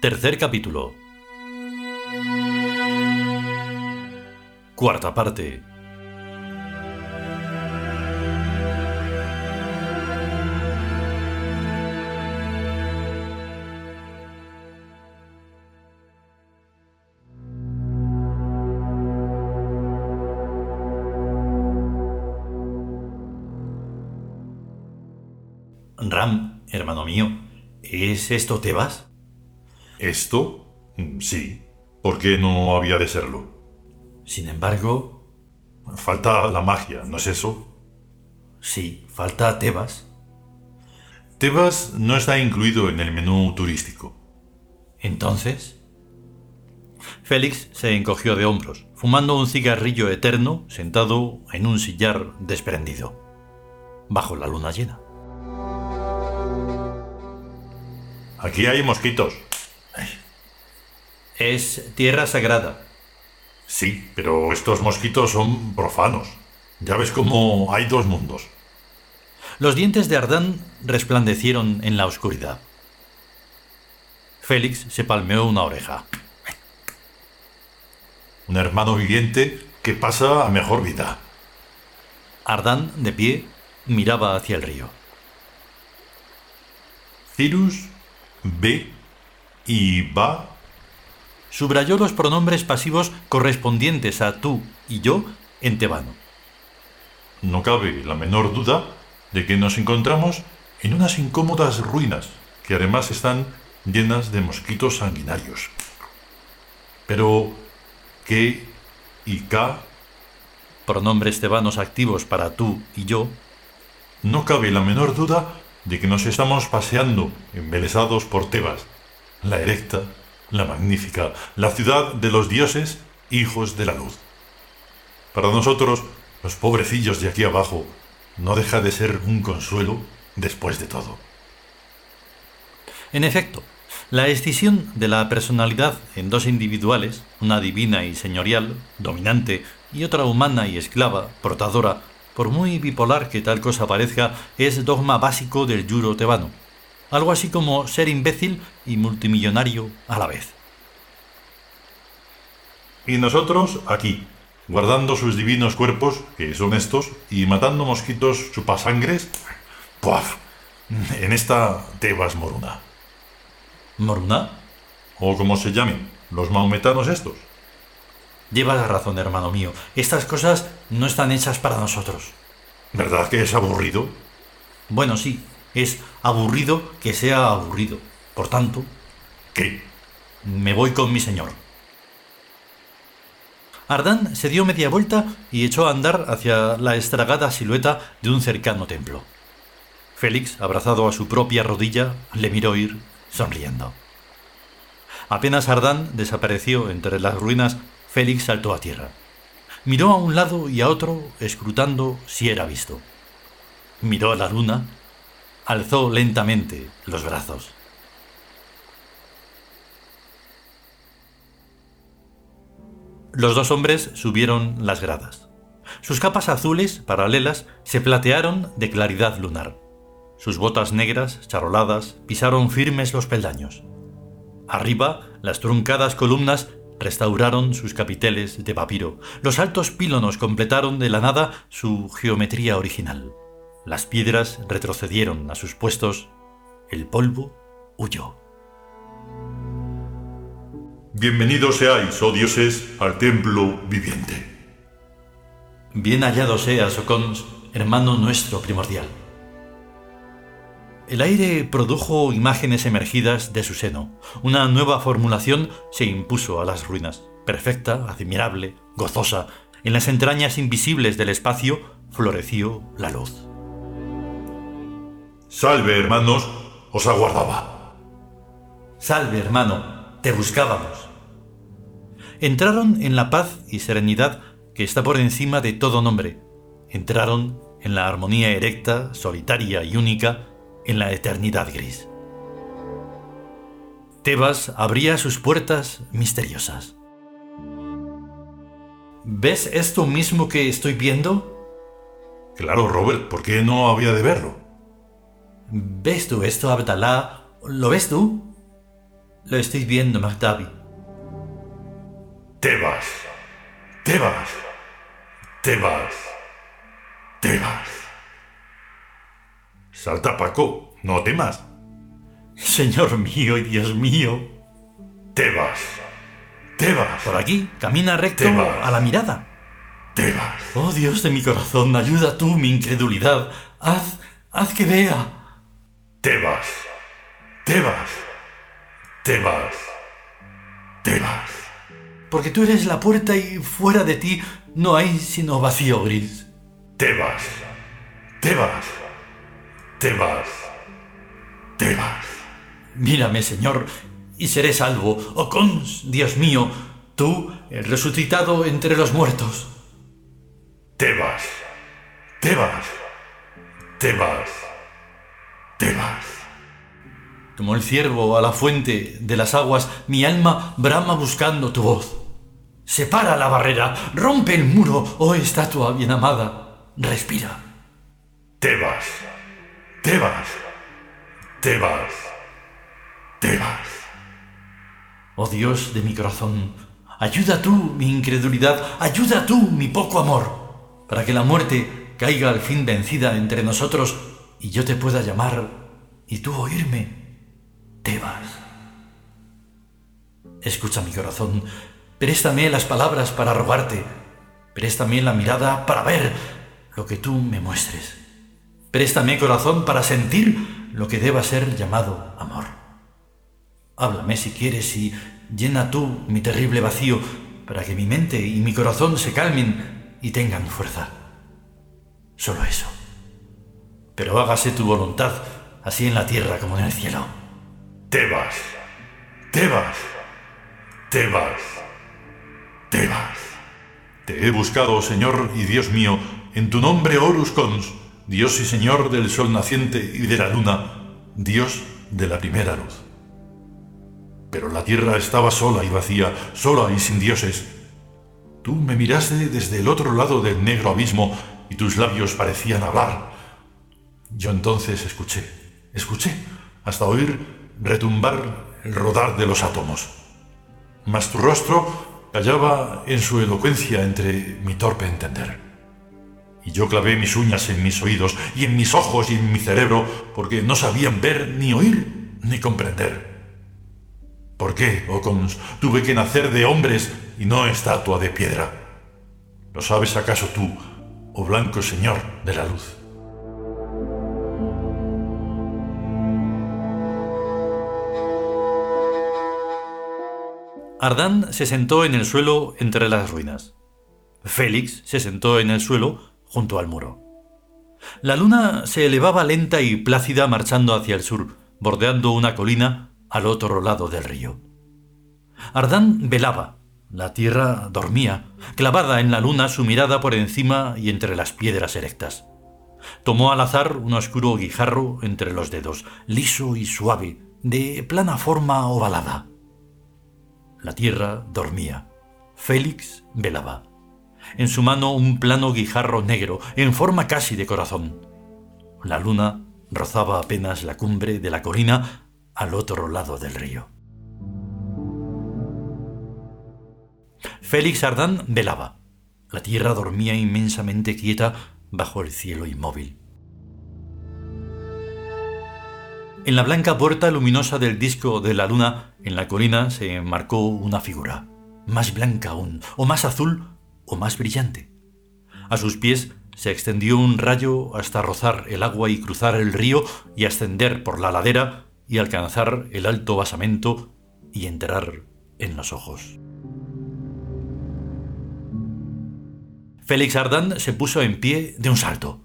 Tercer capítulo. Cuarta parte. ¿Es esto Tebas? ¿Esto? Mm, Sí. ¿Por qué no había de serlo? Sin embargo, Falta la magia, ¿no es eso? sí, falta Tebas. Tebas no está incluido en el menú turístico. Entonces... Félix se encogió de hombros, fumando un cigarrillo eterno sentado en un sillar desprendido, bajo la luna llena. Aquí hay mosquitos. Es tierra sagrada. Sí, pero estos mosquitos son profanos. Ya ves cómo hay dos mundos. Los dientes de Ardán resplandecieron en la oscuridad. Félix se palmeó una oreja. Un hermano viviente que pasa a mejor vida. Ardán, de pie, miraba hacia el río. Cirus ve y va. Subrayó los pronombres pasivos correspondientes a tú y yo en tebano. No cabe la menor duda de que nos encontramos en unas incómodas ruinas que además están llenas de mosquitos sanguinarios. Pero, ¿qué y K? Pronombres tebanos activos para tú y yo. No cabe la menor duda de que nos estamos paseando embelesados por Tebas, la erecta, la magnífica, la ciudad de los dioses, hijos de la luz. Para nosotros, los pobrecillos de aquí abajo, no deja de ser un consuelo después de todo. En efecto, la escisión de la personalidad en dos individuales, una divina y señorial, dominante, y otra humana y esclava, portadora, por muy bipolar que tal cosa parezca, es dogma básico del yuro tebano. Algo así como ser imbécil y multimillonario a la vez. Y nosotros aquí, guardando sus divinos cuerpos, que son estos, y matando mosquitos chupasangres, ¡puaf! En esta Tebas moruna. ¿Moruna? O como se llamen, los maometanos estos. Llevas razón, hermano mío. Estas cosas no están hechas para nosotros. ¿Verdad que es aburrido? Bueno, sí, es aburrido que sea aburrido. Por tanto, ¿Qué? me voy con mi señor. Ardán se dio media vuelta y echó a andar hacia la estragada silueta de un cercano templo. Félix, abrazado a su propia rodilla, le miró ir, sonriendo. Apenas Ardán desapareció entre las ruinas, Félix saltó a tierra. Miró a un lado y a otro, escrutando si era visto. Miró a la luna, alzó lentamente los brazos. Los dos hombres subieron las gradas. Sus capas azules, paralelas, se platearon de claridad lunar. Sus botas negras, charoladas, pisaron firmes los peldaños. Arriba, las truncadas columnas restauraron sus capiteles de papiro. Los altos pílonos completaron de la nada su geometría original. Las piedras retrocedieron a sus puestos. El polvo huyó. Bienvenidos seáis, oh dioses, al templo viviente. Bien hallado seas, Ocons, hermano nuestro primordial. El aire produjo imágenes emergidas de su seno. Una nueva formulación se impuso a las ruinas, perfecta, admirable, gozosa. En las entrañas invisibles del espacio floreció la luz. Salve, hermanos, os aguardaba. Salve, hermano, te buscábamos. Entraron en la paz y serenidad que está por encima de todo nombre. Entraron en la armonía erecta, solitaria y única, en la eternidad gris. Tebas abría sus puertas misteriosas. ¿Ves esto mismo que estoy viendo? Claro, Robert, ¿por qué no había de verlo? ¿Ves tú esto, Abdalá? ¿Lo ves tú? Lo estoy viendo, Magdabi. Tebas. Tebas. Tebas. Tebas. Salta, Paco, no temas. Señor mío y Dios mío. Tebas. Tebas. Por aquí, camina recto a la mirada. Tebas. Oh Dios de mi corazón, ayuda tú mi incredulidad. Haz, haz que vea. Tebas. Tebas. Tebas. Tebas. Porque tú eres la puerta y fuera de ti no hay sino vacío gris. Tebas. Tebas. Tebas. Tebas. Mírame, Señor, y seré salvo. Oh cons, Dios mío, tú, el resucitado entre los muertos. Tebas. Tebas. Tebas. Tebas. Como el ciervo a la fuente de las aguas, mi alma brama buscando tu voz. Separa la barrera, rompe el muro, oh estatua bien amada, respira. Tebas. Tebas. Tebas. Tebas. Oh Dios de mi corazón, ayuda tú mi incredulidad, ayuda tú mi poco amor, para que la muerte caiga al fin vencida entre nosotros y yo te pueda llamar y tú oírme. Tebas. Escucha mi corazón, préstame las palabras para rogarte, préstame la mirada para ver lo que tú me muestres. Préstame corazón para sentir lo que deba ser llamado amor. Háblame si quieres y llena tú mi terrible vacío para que mi mente y mi corazón se calmen y tengan fuerza. Solo eso. Pero hágase tu voluntad, así en la tierra como en el cielo. Tebas. Tebas. Tebas. Tebas. Te he buscado, Señor y Dios mío, en tu nombre Horus Cons, Dios y Señor del sol naciente y de la luna, Dios de la primera luz. Pero la tierra estaba sola y vacía, sola y sin dioses. Tú me miraste desde el otro lado del negro abismo y tus labios parecían hablar. Yo entonces escuché, escuché, hasta oír retumbar el rodar de los átomos. Mas tu rostro callaba en su elocuencia entre mi torpe entender. Y yo clavé mis uñas en mis oídos y en mis ojos y en mi cerebro porque no sabían ver ni oír ni comprender. ¿Por qué, Ocons, tuve que nacer de hombres y no estatua de piedra? ¿Lo sabes acaso tú, oh blanco señor de la luz? Ardán se sentó en el suelo entre las ruinas. Félix se sentó en el suelo junto al muro. La luna se elevaba lenta y plácida marchando hacia el sur, bordeando una colina al otro lado del río. Ardán velaba, la tierra dormía, clavada en la luna su mirada por encima y entre las piedras erectas. Tomó al azar un oscuro guijarro entre los dedos, liso y suave, de plana forma ovalada. La tierra dormía. Félix velaba. En su mano un plano guijarro negro, en forma casi de corazón. La luna rozaba apenas la cumbre de la colina al otro lado del río. Félix Ardán velaba. La tierra dormía inmensamente quieta bajo el cielo inmóvil. En la blanca puerta luminosa del disco de la luna, en la colina, se marcó una figura, más blanca aún, o más azul, o más brillante. A sus pies se extendió un rayo hasta rozar el agua y cruzar el río y ascender por la ladera y alcanzar el alto basamento y entrar en los ojos. Félix Ardán se puso en pie de un salto.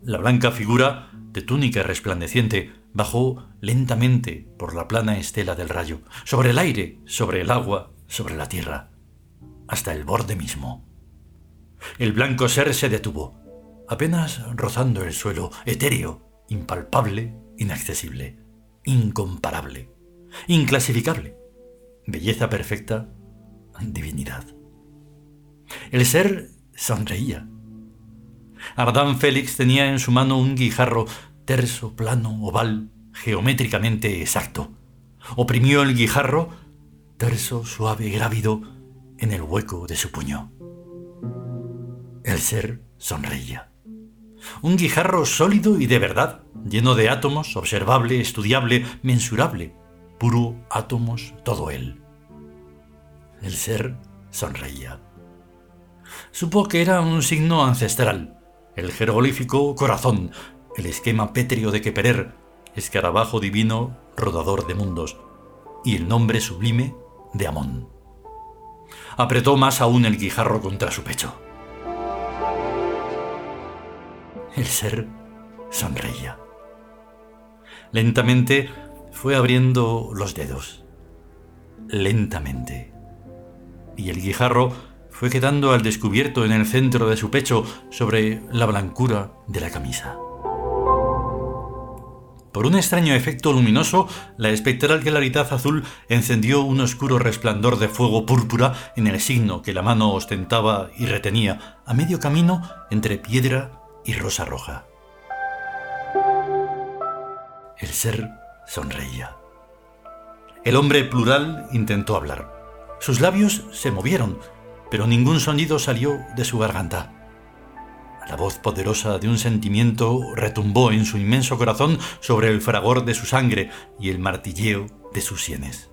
La blanca figura, de túnica resplandeciente, bajó lentamente por la plana estela del rayo, sobre el aire, sobre el agua, sobre la tierra, hasta el borde mismo. El blanco ser se detuvo, apenas rozando el suelo, etéreo, impalpable, inaccesible, incomparable, inclasificable, belleza perfecta, divinidad. El ser sonreía. Ardán Félix tenía en su mano un guijarro terso, plano, oval, geométricamente exacto. Oprimió el guijarro, terso, suave, grávido, en el hueco de su puño. El ser sonreía. Un guijarro sólido y de verdad, lleno de átomos, observable, estudiable, mensurable, puro átomos todo él. El ser sonreía. Supo que era un signo ancestral, el jeroglífico corazón, el esquema pétreo de Keperer, escarabajo divino, rodador de mundos, y el nombre sublime de Amón. Apretó más aún el guijarro contra su pecho. El ser sonreía. Lentamente fue abriendo los dedos. Lentamente. Y el guijarro fue quedando al descubierto en el centro de su pecho sobre la blancura de la camisa. Por un extraño efecto luminoso, la espectral claridad azul encendió un oscuro resplandor de fuego púrpura en el signo que la mano ostentaba y retenía a medio camino entre piedra y rosa roja. El ser sonreía. El hombre plural intentó hablar. Sus labios se movieron, pero ningún sonido salió de su garganta. La voz poderosa de un sentimiento retumbó en su inmenso corazón sobre el fragor de su sangre y el martilleo de sus sienes.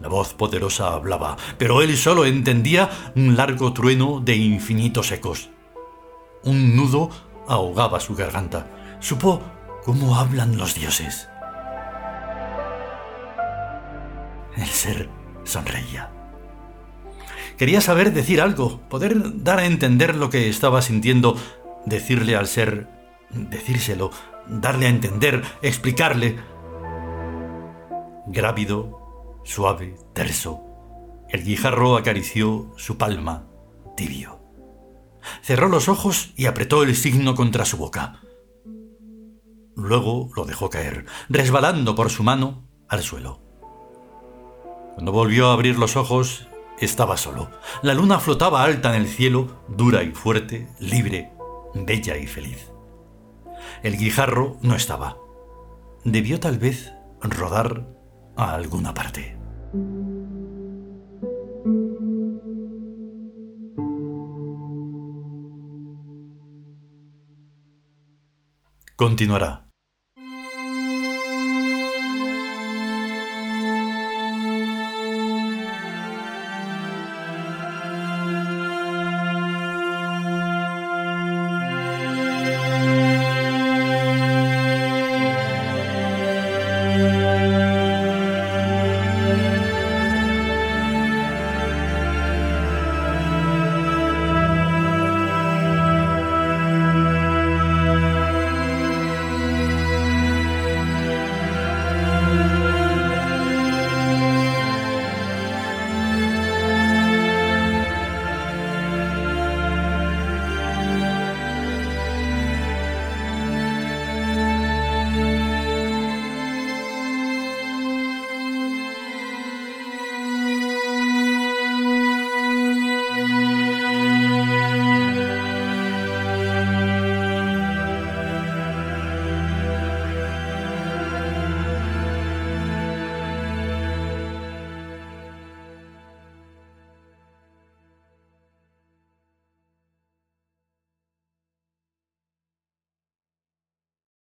La voz poderosa hablaba, pero él solo entendía un largo trueno de infinitos ecos. Un nudo ahogaba su garganta. Supo cómo hablan los dioses. El ser sonreía. Quería saber decir algo, poder dar a entender lo que estaba sintiendo, decirle al ser, decírselo, darle a entender, explicarle. Grávido, suave, terso, el guijarro acarició su palma, tibio. Cerró los ojos y apretó el signo contra su boca. Luego lo dejó caer, resbalando por su mano al suelo. Cuando volvió a abrir los ojos, estaba solo. La luna flotaba alta en el cielo, dura y fuerte, libre, bella y feliz. El guijarro no estaba. Debió tal vez rodar a alguna parte. Continuará.